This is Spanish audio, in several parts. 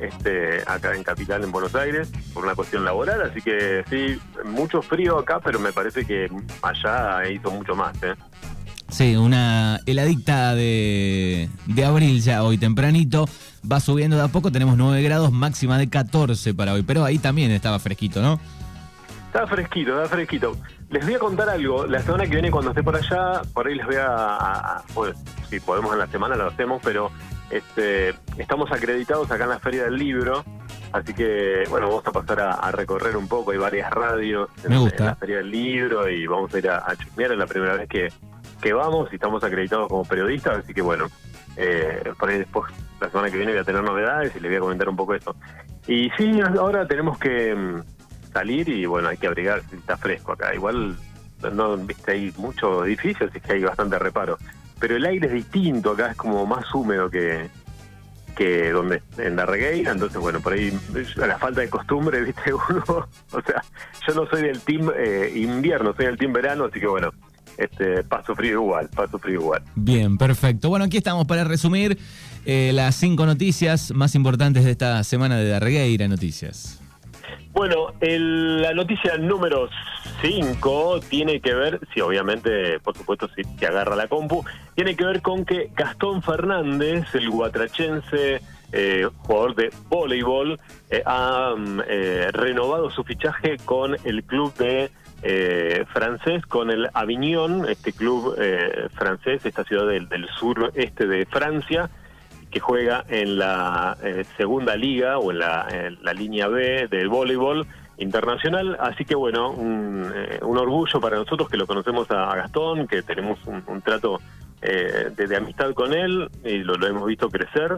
este, acá en Capital, en Buenos Aires, por una cuestión laboral, así que sí, mucho frío acá, pero me parece que allá hizo mucho más. ¿eh? Sí, una heladicta de, de abril ya hoy tempranito. Va subiendo de a poco, tenemos 9 grados, máxima de 14 para hoy, pero ahí también estaba fresquito, ¿no? Está fresquito, está fresquito. Les voy a contar algo. La semana que viene, cuando esté por allá, por ahí les voy a. pues, si podemos en la semana, lo hacemos, pero este, estamos acreditados acá en la Feria del Libro. Así que, bueno, vamos a pasar a, recorrer un poco. Hay varias radios en, la Feria del Libro y vamos a ir a, a chusmear. Es la primera vez que, que vamos y estamos acreditados como periodistas. Así que, bueno, eh, por ahí después, la semana que viene, voy a tener novedades y les voy a comentar un poco esto. Y sí, ahora tenemos que mm, salir y bueno, hay que abrigar si está fresco acá. Igual no viste hay muchos edificios, es que hay bastante reparo. Pero el aire es distinto acá, es como más húmedo que, que donde en la regueira, entonces bueno, por ahí la falta de costumbre, viste uno, o sea, yo no soy del team eh, invierno, soy del team verano, así que bueno, este paso frío igual, paso frío igual. Bien, perfecto. Bueno, aquí estamos para resumir eh, las cinco noticias más importantes de esta semana de Darregueira Noticias. Bueno, la noticia número 5 tiene que ver, sí, obviamente, por supuesto, si te agarra la compu, tiene que ver con que Gastón Fernández, el guatrachense eh, jugador de voleibol, eh, ha mm, eh, renovado su fichaje con el club de francés, con el Avignon, este club francés, esta ciudad del, del sur este de Francia que juega en la eh, segunda liga o en la, línea B del voleibol internacional. Así que bueno, un, eh, orgullo para nosotros que lo conocemos a, Gastón, que tenemos un, trato eh, de, amistad con él y lo, hemos visto crecer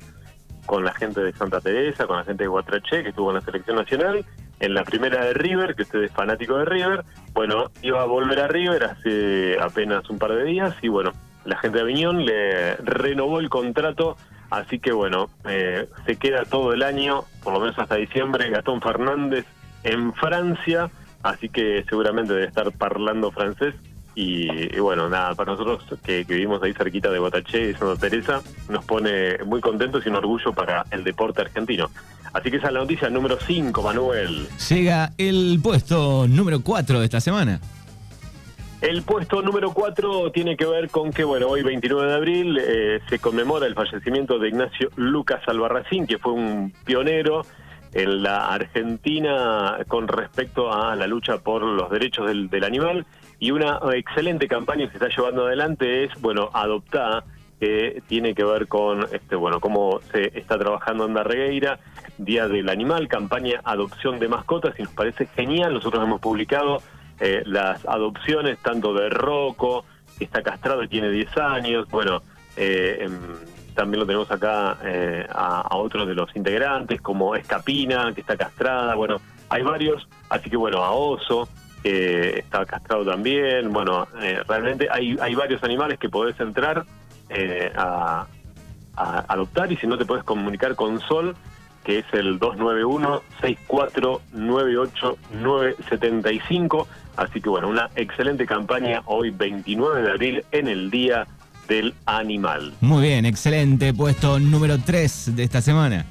con la gente de Santa Teresa, con la gente de Guatrache, que estuvo en la selección nacional, en la primera de River, que usted es fanático de River. Bueno, iba a volver a River hace apenas un par de días y bueno, la gente de Aviñón le renovó el contrato Así que bueno, eh, se queda todo el año, por lo menos hasta diciembre, Gastón Fernández en Francia, así que seguramente debe estar parlando francés. Y, bueno, nada, para nosotros que, vivimos ahí cerquita de Botaché y Santa Teresa, nos pone muy contentos y un orgullo para el deporte argentino. Así que esa es la noticia número 5, Manuel. Llega el puesto número 4 de esta semana. El puesto número 4 tiene que ver con que, bueno, hoy 29 de abril eh, se conmemora el fallecimiento de Ignacio Lucas Albarracín, que fue un pionero en la Argentina con respecto a la lucha por los derechos del, animal y una excelente campaña que se está llevando adelante es, bueno, adoptar que tiene que ver con este bueno cómo se está trabajando en Darregueira, Día del Animal, campaña adopción de mascotas y nos parece genial. Nosotros hemos publicado eh, las adopciones tanto de Rocco, que está castrado y tiene 10 años, bueno, eh, em, también lo tenemos acá eh, a, otros de los integrantes, como Escapina, que está castrada, bueno, hay varios, así que bueno, a Oso, que está castrado también, bueno, realmente hay, hay varios animales que podés entrar a, a adoptar y si no te podés comunicar con Sol, que es el 291-6498-975. Así que bueno, una excelente campaña hoy 29 de abril en el Día del Animal. Muy bien, excelente. Puesto número 3 de esta semana.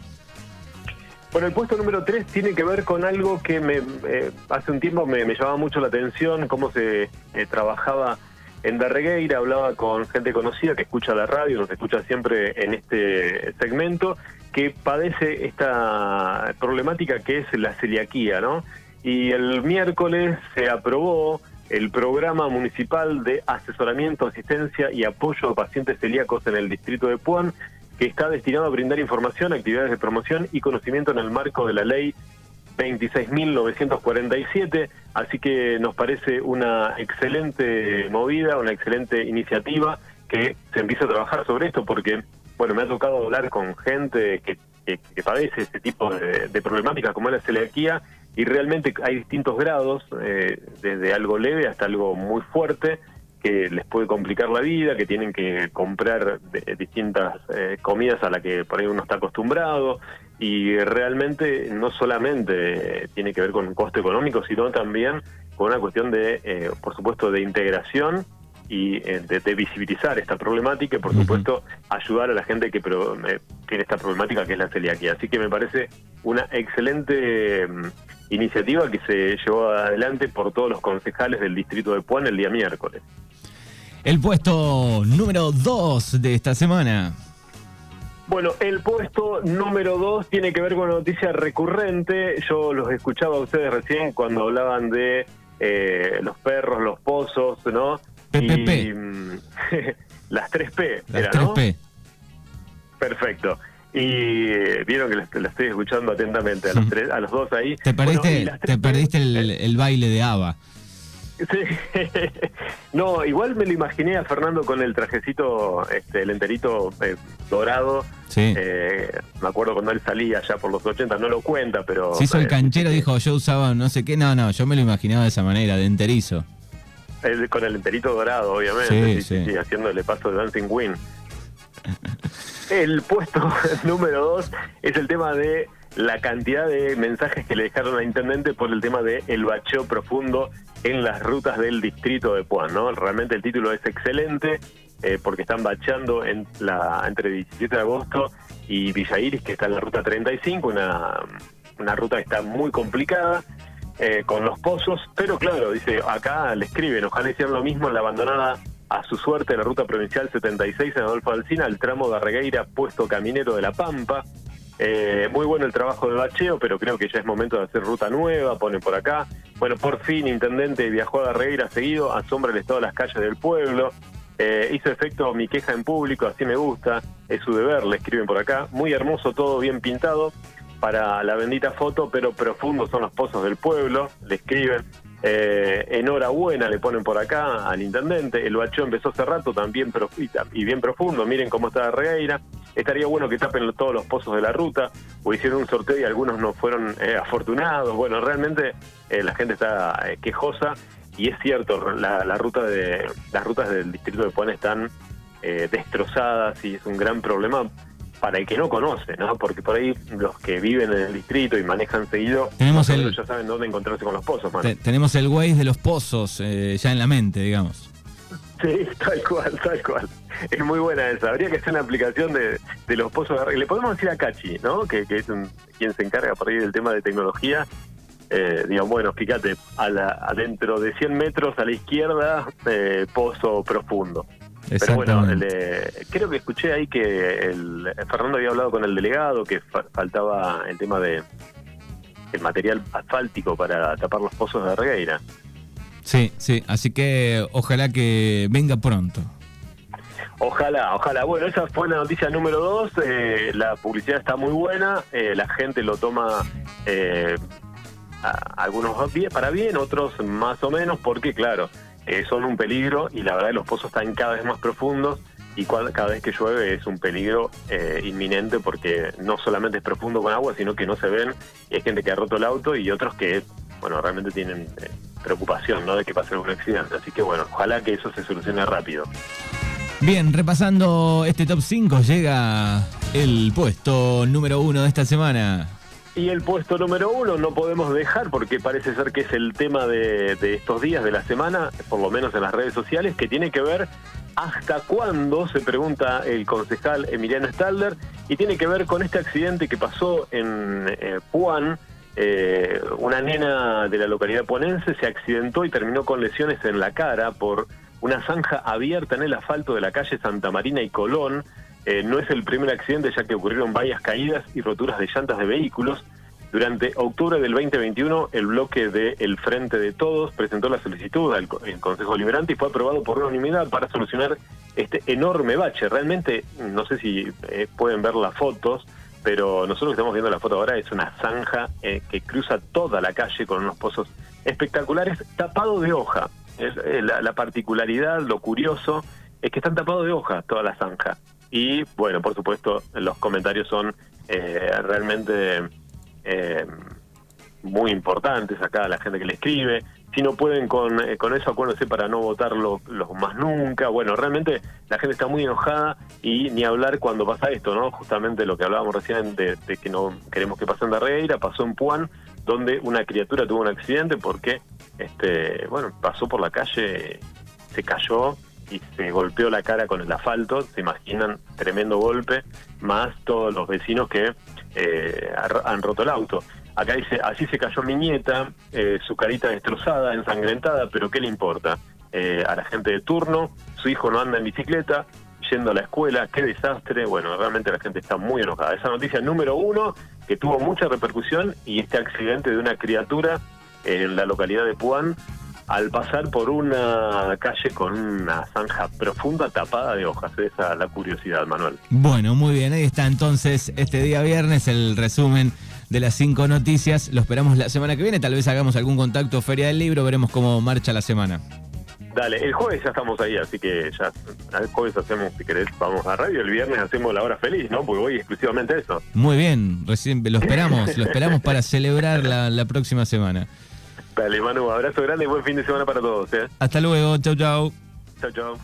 Bueno, el puesto número 3 tiene que ver con algo que me, eh, hace un tiempo me, llamaba mucho la atención, cómo se eh, trabajaba en Darregueira, hablaba con gente conocida que escucha la radio, nos escucha siempre en este segmento, que padece esta problemática que es la celiaquía, ¿no? Y el miércoles se aprobó el programa municipal de asesoramiento, asistencia y apoyo a pacientes celíacos en el distrito de Puan, que está destinado a brindar información, actividades de promoción y conocimiento en el marco de la ley 26.947, así que nos parece una excelente movida, una excelente iniciativa que se empiece a trabajar sobre esto, porque, bueno, me ha tocado hablar con gente que, padece este tipo de, problemáticas como es la celiaquía, y realmente hay distintos grados, eh, desde algo leve hasta algo muy fuerte, que les puede complicar la vida, que tienen que comprar distintas eh, comidas a las que por ahí uno está acostumbrado y realmente no solamente tiene que ver con un costo económico, sino también con una cuestión de, eh, por supuesto, de integración y eh, de, visibilizar esta problemática y por supuesto ayudar a la gente que eh, tiene esta problemática que es la celiaquía. Así que me parece una excelente mm, iniciativa que se llevó adelante por todos los concejales del distrito de Puan el día miércoles. El puesto número 2 de esta semana. Bueno, el puesto número dos tiene que ver con una noticia recurrente. Yo los escuchaba a ustedes recién cuando hablaban de eh, los perros, los pozos, ¿no? PPP. Mm, las 3P, las 3P. Perfecto. Y eh, vieron que la estoy escuchando atentamente a los, tres, a los dos ahí. Te perdiste, te perdiste el, el baile de ABBA. Sí. no, igual me lo imaginé a Fernando con el trajecito, este, el enterito eh, dorado. Sí. Eh, me acuerdo cuando él salía ya por los 80, no lo cuenta, pero... Si hizo el eh, canchero, dijo, yo usaba no sé qué, no, no, yo me lo imaginaba de esa manera, de enterizo. Con el enterito dorado, obviamente, sí, sí, haciéndole paso de Dancing Queen. el puesto número dos es el tema de la cantidad de mensajes que le dejaron al intendente por el tema de el bacheo profundo en las rutas del distrito de Puan, ¿no? Realmente el título es excelente eh, porque están bacheando en la, entre 17 de agosto y Villa Iris, que está en la ruta 35, una, una ruta que está muy complicada. Eh, con los pozos, pero claro, dice, acá le escriben, ojalá hicieran lo mismo en la abandonada a su suerte la ruta provincial 76 en Adolfo Alcina, el tramo de Arregueira, puesto caminero de La Pampa, eh, muy bueno el trabajo de bacheo, pero creo que ya es momento de hacer ruta nueva, pone por acá. Bueno, por fin, Intendente viajó a Darreira seguido, asombra el estado de las calles del pueblo. Eh, hizo efecto mi queja en público, así me gusta, es su deber, le escriben por acá. Muy hermoso, todo bien pintado para la bendita foto, pero profundos son los pozos del pueblo, le escriben. Eh, enhorabuena le ponen por acá al intendente. El bacheo empezó hace rato también y bien profundo. Miren cómo está Regueira. Estaría bueno que tapen todos los pozos de la ruta, o hicieron un sorteo y algunos no fueron eh, afortunados. Bueno, realmente eh, la gente está eh, quejosa y es cierto, la, ruta de, las rutas del distrito de Puan están destrozadas y es un gran problema para el que no conoce, ¿no? Porque por ahí los que viven en el distrito y manejan seguido, tenemos ya saben dónde encontrarse con los pozos. tenemos el Waze de los pozos ya en la mente, digamos. Sí, tal cual, tal cual. Es muy buena esa. Habría que hacer una aplicación de, los pozos de Le podemos decir a Cachi, ¿no? Que, es quien se encarga por ahí del tema de tecnología. Eh, digamos, bueno, fíjate, a la, adentro de 100 metros a la izquierda, eh, pozo profundo. Pero bueno, creo que escuché ahí que el, Fernando había hablado con el delegado, que faltaba el tema de el material asfáltico para tapar los pozos de Regueira. Sí, sí, así que ojalá que venga pronto. Ojalá, ojalá. Bueno, esa fue la noticia número dos. Eh, la publicidad está muy buena, eh, la gente lo toma eh, algunos para bien, otros más o menos, porque claro, son un peligro y la verdad los pozos están cada vez más profundos y cada vez que llueve es un peligro inminente porque no solamente es profundo con agua, sino que no se ven y hay gente que ha roto el auto y otros que, bueno, realmente tienen preocupación ¿no? de que pase algún accidente. Así que bueno, ojalá que eso se solucione rápido. Bien, repasando este top 5, llega el puesto número uno de esta semana. Y el puesto número uno no podemos dejar, porque parece ser que es el tema de, estos días de la semana, por lo menos en las redes sociales, que tiene que ver hasta cuándo, se pregunta el concejal Emiliano Stalder, y tiene que ver con este accidente que pasó en eh, Puan, eh, una nena de la localidad puanense se accidentó y terminó con lesiones en la cara por una zanja abierta en el asfalto de la calle Santa Marina y Colón. Eh, no es el primer accidente ya que ocurrieron varias caídas y roturas de llantas de vehículos. Durante octubre del 2021, el bloque de El Frente de Todos presentó la solicitud al Consejo Liberante y fue aprobado por unanimidad para solucionar este enorme bache. Realmente, no sé si eh, pueden ver las fotos, pero nosotros estamos viendo la foto ahora es una zanja eh, que cruza toda la calle con unos pozos espectaculares tapado de hoja. Eh, la, particularidad, lo curioso, es que están tapados de hoja toda la zanja. Y bueno, por supuesto, los comentarios son eh, realmente muy importantes acá, la gente que le escribe si no pueden con, eh, con eso, acuérdense para no votarlo los más nunca. Bueno, realmente la gente está muy enojada y ni hablar cuando pasa esto, ¿no? Justamente lo que hablábamos recién de, que no queremos que pase en Darreira, pasó en Puan, donde una criatura tuvo un accidente porque, este bueno, pasó por la calle, se cayó y se golpeó la cara con el asfalto, se imaginan, tremendo golpe, más todos los vecinos que eh, han roto el auto. Acá dice, así se cayó mi nieta, eh, su carita destrozada, ensangrentada, pero ¿qué le importa? Eh, a la gente de turno, su hijo no anda en bicicleta, yendo a la escuela, qué desastre. Bueno, realmente la gente está muy enojada. Esa noticia número uno, que tuvo mucha repercusión, y este accidente de una criatura en la localidad de Puan, al pasar por una calle con una zanja profunda tapada de hojas. Esa es la curiosidad, Manuel. Bueno, muy bien, ahí está entonces este día viernes el resumen de las cinco noticias. Lo esperamos la semana que viene, tal vez hagamos algún contacto Feria del Libro, veremos cómo marcha la semana. Dale, el jueves ya estamos ahí, así que ya el jueves hacemos, si querés, vamos a radio, el viernes hacemos la hora feliz, ¿no? Porque voy exclusivamente eso. Muy bien, recién lo esperamos, lo esperamos para celebrar la, la próxima semana. Dale, Manu, abrazo grande y buen fin de semana para todos. ¿eh? Hasta luego, chau chau. Chau, chau.